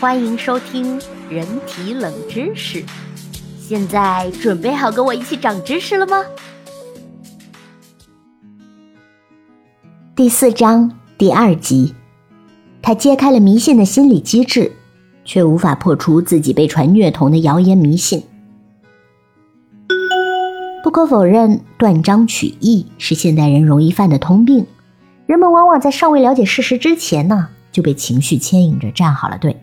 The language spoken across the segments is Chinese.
欢迎收听人体冷知识。现在准备好跟我一起长知识了吗？第四章第二集，他揭开了迷信的心理机制，却无法破除自己被传虐童的谣言迷信。不可否认，断章取义是现代人容易犯的通病。人们往往在尚未了解事实之前呢，就被情绪牵引着站好了队，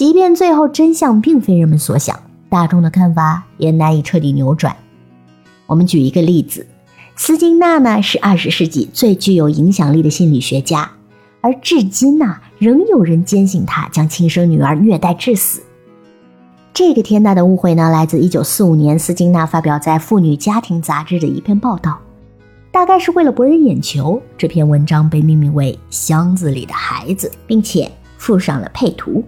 即便最后真相并非人们所想，大众的看法也难以彻底扭转。我们举一个例子，斯金纳呢是二十世纪最具有影响力的心理学家，而至今呢仍有人坚信他将亲生女儿虐待致死。这个天大的误会呢，来自一九四五年斯金纳发表在《妇女家庭》杂志的一篇报道。大概是为了博人眼球，这篇文章被命名为《箱子里的孩子》，并且附上了配图。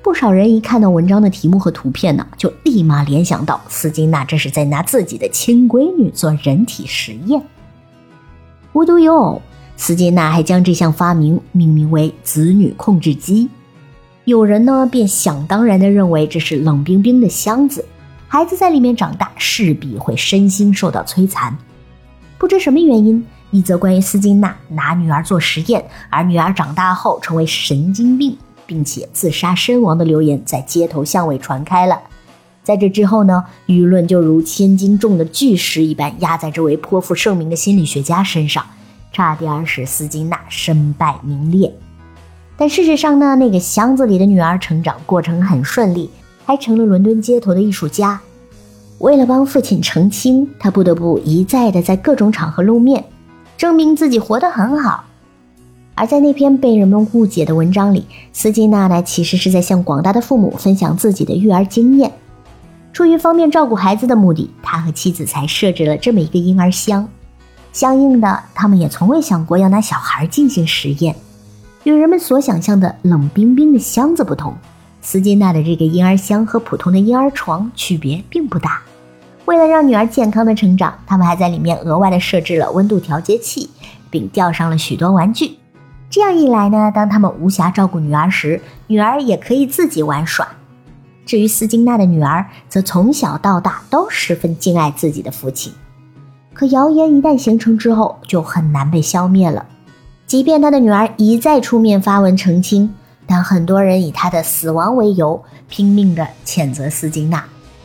不少人一看到文章的题目和图片呢，就立马联想到斯金纳这是在拿自己的亲闺女做人体实验。无独有偶，斯金纳还将这项发明命名为“子女控制机”。有人呢便想当然地认为这是冷冰冰的箱子，孩子在里面长大势必会身心受到摧残。不知什么原因，一则关于斯金纳拿女儿做实验，而女儿长大后成为神经病，并且自杀身亡的流言在街头巷尾传开了。在这之后呢，舆论就如千斤重的巨石一般压在这位颇负盛名的心理学家身上，差点使斯金纳身败名裂。但事实上呢，那个箱子里的女儿成长过程很顺利，还成了伦敦街头的艺术家。为了帮父亲澄清，他不得不一再的在各种场合露面，证明自己活得很好。而在那篇被人们误解的文章里，斯金纳呢其实是在向广大的父母分享自己的育儿经验。出于方便照顾孩子的目的，他和妻子才设置了这么一个婴儿箱。相应的，他们也从未想过要拿小孩进行实验。与人们所想象的冷冰冰的箱子不同，斯金纳的这个婴儿箱和普通的婴儿床区别并不大。为了让女儿健康的成长，他们还在里面额外的设置了温度调节器，并吊上了许多玩具。这样一来呢，当他们无暇照顾女儿时，女儿也可以自己玩耍。至于斯金纳的女儿，则从小到大都十分敬爱自己的父亲。可谣言一旦形成之后，就很难被消灭了。即便他的女儿一再出面发文澄清，但很多人以他的死亡为由，拼命地谴责斯金纳。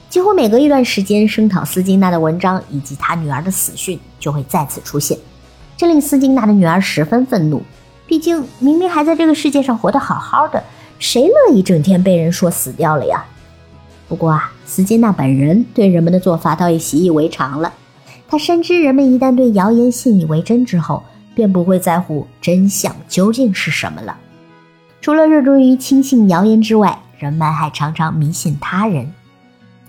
几乎每隔一段时间，声讨斯金纳的文章以及他女儿的死讯就会再次出现，这令斯金纳的女儿十分愤怒。毕竟明明还在这个世界上活得好好的，谁乐意整天被人说死掉了呀？不过啊，斯金纳本人对人们的做法倒也习以为常了。他深知人们一旦对谣言信以为真之后，便不会在乎真相究竟是什么了。除了热衷于轻信谣言之外，人们还常常迷信他人。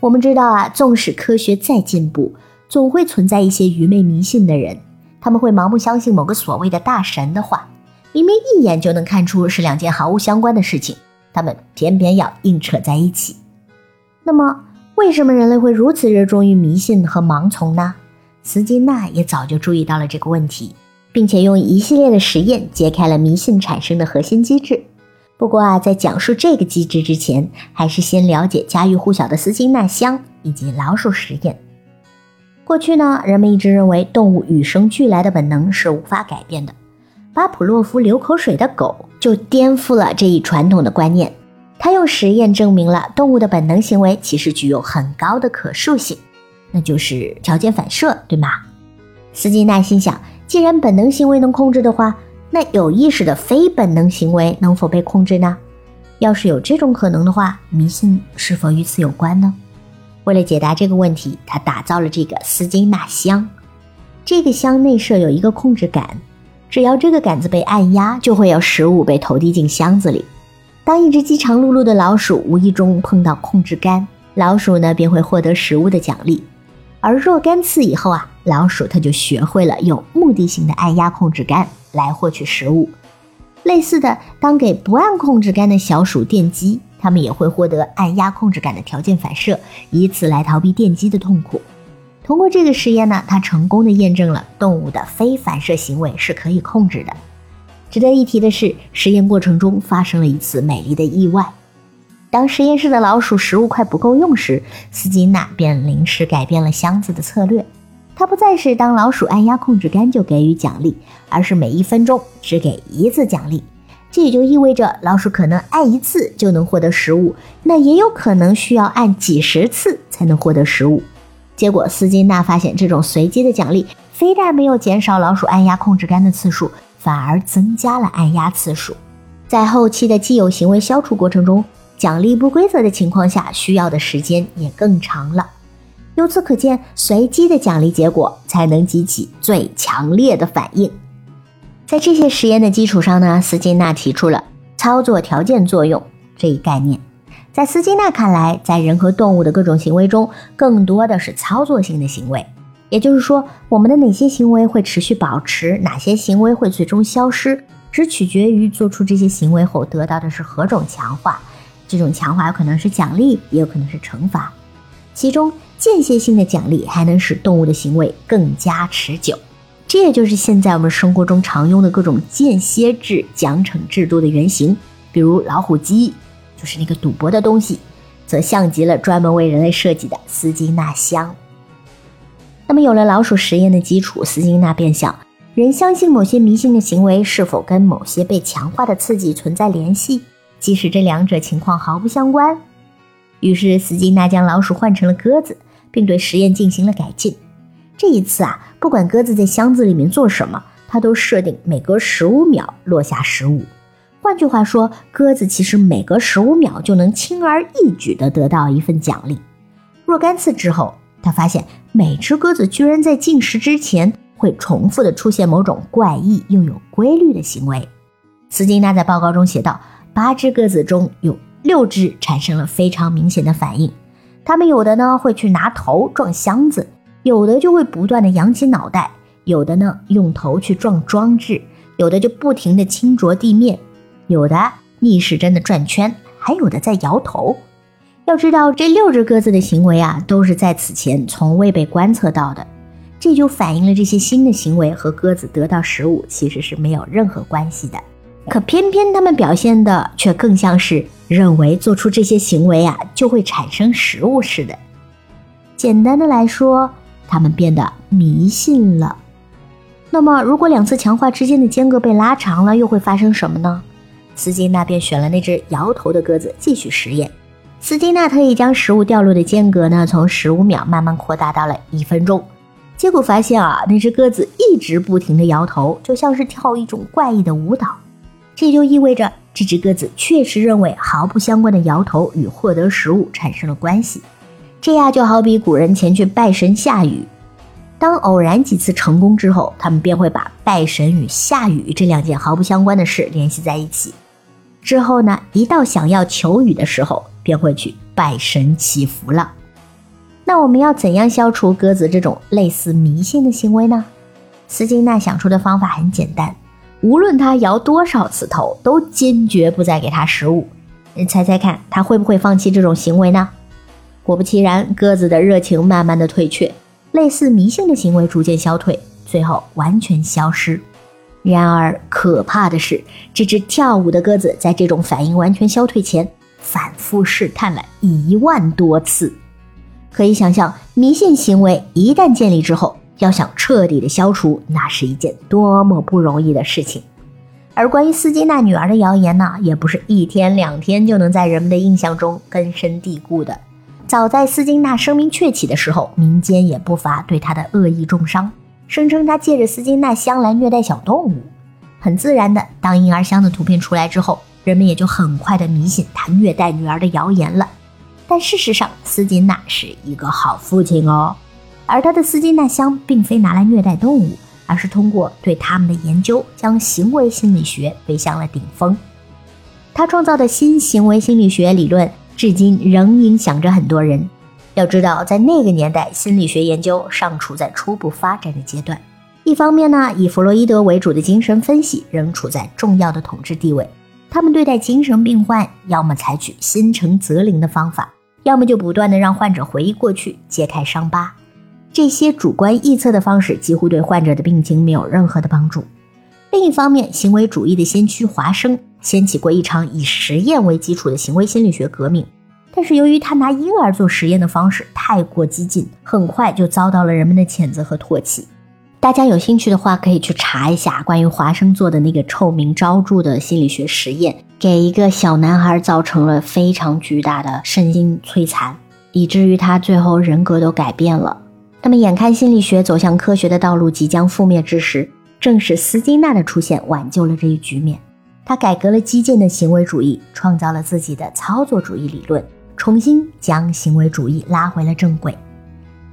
我们知道啊，纵使科学再进步，总会存在一些愚昧迷信的人，他们会盲目相信某个所谓的大神的话，明明一眼就能看出是两件毫无相关的事情，他们偏偏要硬扯在一起。那么，为什么人类会如此热衷于迷信和盲从呢？斯金纳也早就注意到了这个问题。并且用一系列的实验揭开了迷信产生的核心机制。不过啊，在讲述这个机制之前，还是先了解家喻户晓的斯金纳箱以及老鼠实验。过去呢，人们一直认为动物与生俱来的本能是无法改变的。巴甫洛夫流口水的狗就颠覆了这一传统的观念。他用实验证明了动物的本能行为其实具有很高的可塑性，那就是条件反射，对吗？斯金纳心想。既然本能行为能控制的话，那有意识的非本能行为能否被控制呢？要是有这种可能的话，迷信是否与此有关呢？为了解答这个问题，他打造了这个斯金纳箱。这个箱内设有一个控制杆，只要这个杆子被按压，就会有食物被投递进箱子里。当一只饥肠辘辘的老鼠无意中碰到控制杆，老鼠呢便会获得食物的奖励。而若干次以后啊。老鼠它就学会了有目的性的按压控制杆来获取食物。类似的，当给不按控制杆的小鼠电击，它们也会获得按压控制杆的条件反射，以此来逃避电击的痛苦。通过这个实验呢，他成功的验证了动物的非反射行为是可以控制的。值得一提的是，实验过程中发生了一次美丽的意外。当实验室的老鼠食物快不够用时，斯金纳便临时改变了箱子的策略。他不再是当老鼠按压控制杆就给予奖励，而是每一分钟只给一次奖励。这也就意味着老鼠可能按一次就能获得食物，那也有可能需要按几十次才能获得食物。结果，斯金纳发现这种随机的奖励非但没有减少老鼠按压控制杆的次数，反而增加了按压次数。在后期的既有行为消除过程中，奖励不规则的情况下，需要的时间也更长了。由此可见，随机的奖励结果才能激起最强烈的反应。在这些实验的基础上呢，斯金纳提出了操作条件作用这一概念。在斯金纳看来，在人和动物的各种行为中，更多的是操作性的行为。也就是说，我们的哪些行为会持续保持，哪些行为会最终消失，只取决于做出这些行为后得到的是何种强化。这种强化有可能是奖励，也有可能是惩罚。其中，间歇性的奖励还能使动物的行为更加持久。这也就是现在我们生活中常用的各种间歇制奖惩制度的原型，比如老虎机。就是那个赌博的东西，则像极了专门为人类设计的斯金纳箱。那么，有了老鼠实验的基础，斯金纳便想：人相信某些迷信的行为是否跟某些被强化的刺激存在联系，即使这两者情况毫不相关。于是，斯金纳将老鼠换成了鸽子，并对实验进行了改进。这一次啊，不管鸽子在箱子里面做什么，他都设定每隔十五秒落下食物。换句话说，鸽子其实每隔十五秒就能轻而易举地得到一份奖励。若干次之后，他发现每只鸽子居然在进食之前会重复地出现某种怪异又有规律的行为。斯金纳在报告中写道：八只鸽子中有六只产生了非常明显的反应，它们有的呢会去拿头撞箱子，有的就会不断地扬起脑袋，有的呢用头去撞装置，有的就不停地轻啄地面。有的逆时针的转圈，还有的在摇头。要知道，这六只鸽子的行为啊，都是在此前从未被观测到的。这就反映了这些新的行为和鸽子得到食物其实是没有任何关系的。可偏偏他们表现的却更像是认为做出这些行为啊，就会产生食物似的。简单的来说，他们变得迷信了。那么，如果两次强化之间的间隔被拉长了，又会发生什么呢？斯金纳便选了那只摇头的鸽子继续实验。斯金纳特意将食物掉落的间隔呢，从十五秒慢慢扩大到了一分钟。结果发现啊，那只鸽子一直不停地摇头，就像是跳一种怪异的舞蹈。这就意味着这只鸽子确实认为毫不相关的摇头与获得食物产生了关系。这样就好比古人前去拜神下雨。当偶然几次成功之后，他们便会把拜神与下雨这两件毫不相关的事联系在一起。之后呢，一到想要求雨的时候，便会去拜神祈福了。那我们要怎样消除鸽子这种类似迷信的行为呢？斯金纳想出的方法很简单，无论它摇多少次头，都坚决不再给它食物。你猜猜看，它会不会放弃这种行为呢？果不其然，鸽子的热情慢慢的退却，类似迷信的行为逐渐消退，最后完全消失。然而，可怕的是，这只跳舞的鸽子在这种反应完全消退前，反复试探了一万多次。可以想象，迷信行为一旦建立之后，要想彻底的消除，那是一件多么不容易的事情。而关于斯金纳女儿的谣言呢，也不是一天两天就能在人们的印象中根深蒂固的。早在斯金纳声名鹊起的时候，民间也不乏对他的恶意重伤。声称他借着斯金纳箱来虐待小动物，很自然的，当婴儿箱的图片出来之后，人们也就很快的迷信他虐待女儿的谣言了。但事实上，斯金纳是一个好父亲哦，而他的斯金纳箱并非拿来虐待动物，而是通过对他们的研究，将行为心理学推向了顶峰。他创造的新行为心理学理论，至今仍影响着很多人。要知道，在那个年代，心理学研究尚处在初步发展的阶段。一方面呢，以弗洛伊德为主的精神分析仍处在重要的统治地位。他们对待精神病患，要么采取心诚则灵的方法，要么就不断的让患者回忆过去，揭开伤疤。这些主观臆测的方式几乎对患者的病情没有任何的帮助。另一方面，行为主义的先驱华生掀起过一场以实验为基础的行为心理学革命。但是由于他拿婴儿做实验的方式太过激进，很快就遭到了人们的谴责和唾弃。大家有兴趣的话，可以去查一下关于华生做的那个臭名昭著的心理学实验，给一个小男孩造成了非常巨大的身心摧残，以至于他最后人格都改变了。那么，眼看心理学走向科学的道路即将覆灭之时，正是斯金纳的出现挽救了这一局面。他改革了激进的行为主义，创造了自己的操作主义理论。重新将行为主义拉回了正轨。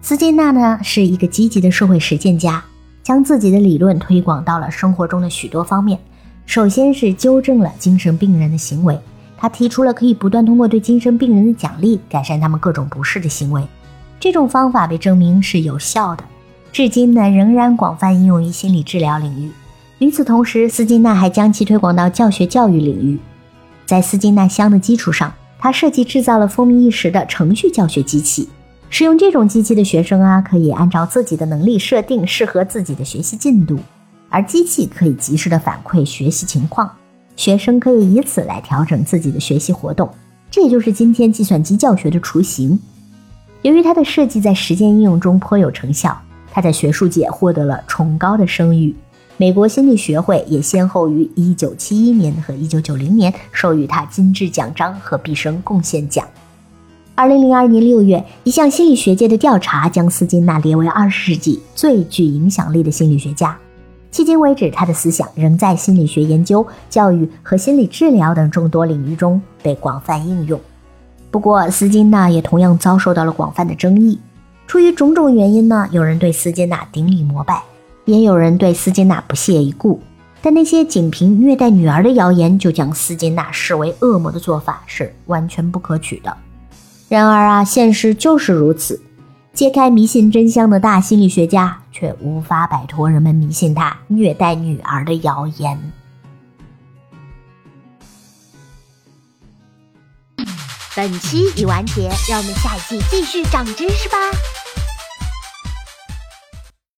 斯金纳呢是一个积极的社会实践家，将自己的理论推广到了生活中的许多方面。首先是纠正了精神病人的行为，他提出了可以不断通过对精神病人的奖励改善他们各种不适的行为。这种方法被证明是有效的，至今呢仍然广泛应用于心理治疗领域。与此同时，斯金纳还将其推广到教学教育领域，在斯金纳箱的基础上。他设计制造了风靡一时的程序教学机器，使用这种机器的学生啊，可以按照自己的能力设定适合自己的学习进度，而机器可以及时的反馈学习情况，学生可以以此来调整自己的学习活动。这也就是今天计算机教学的雏形。由于它的设计在实践应用中颇有成效，它在学术界获得了崇高的声誉。美国心理学会也先后于1971年和1990年授予他金质奖章和毕生贡献奖。2002年6月，一项心理学界的调查将斯金纳列为20世纪最具影响力的心理学家。迄今为止，他的思想仍在心理学研究、教育和心理治疗等众多领域中被广泛应用。不过，斯金纳也同样遭受到了广泛的争议。出于种种原因呢，有人对斯金纳顶礼膜拜。也有人对斯金纳不屑一顾，但那些仅凭虐待女儿的谣言就将斯金纳视为恶魔的做法是完全不可取的。然而啊，现实就是如此，揭开迷信真相的大心理学家却无法摆脱人们迷信他虐待女儿的谣言。本期已完结，让我们下一季继续长知识吧。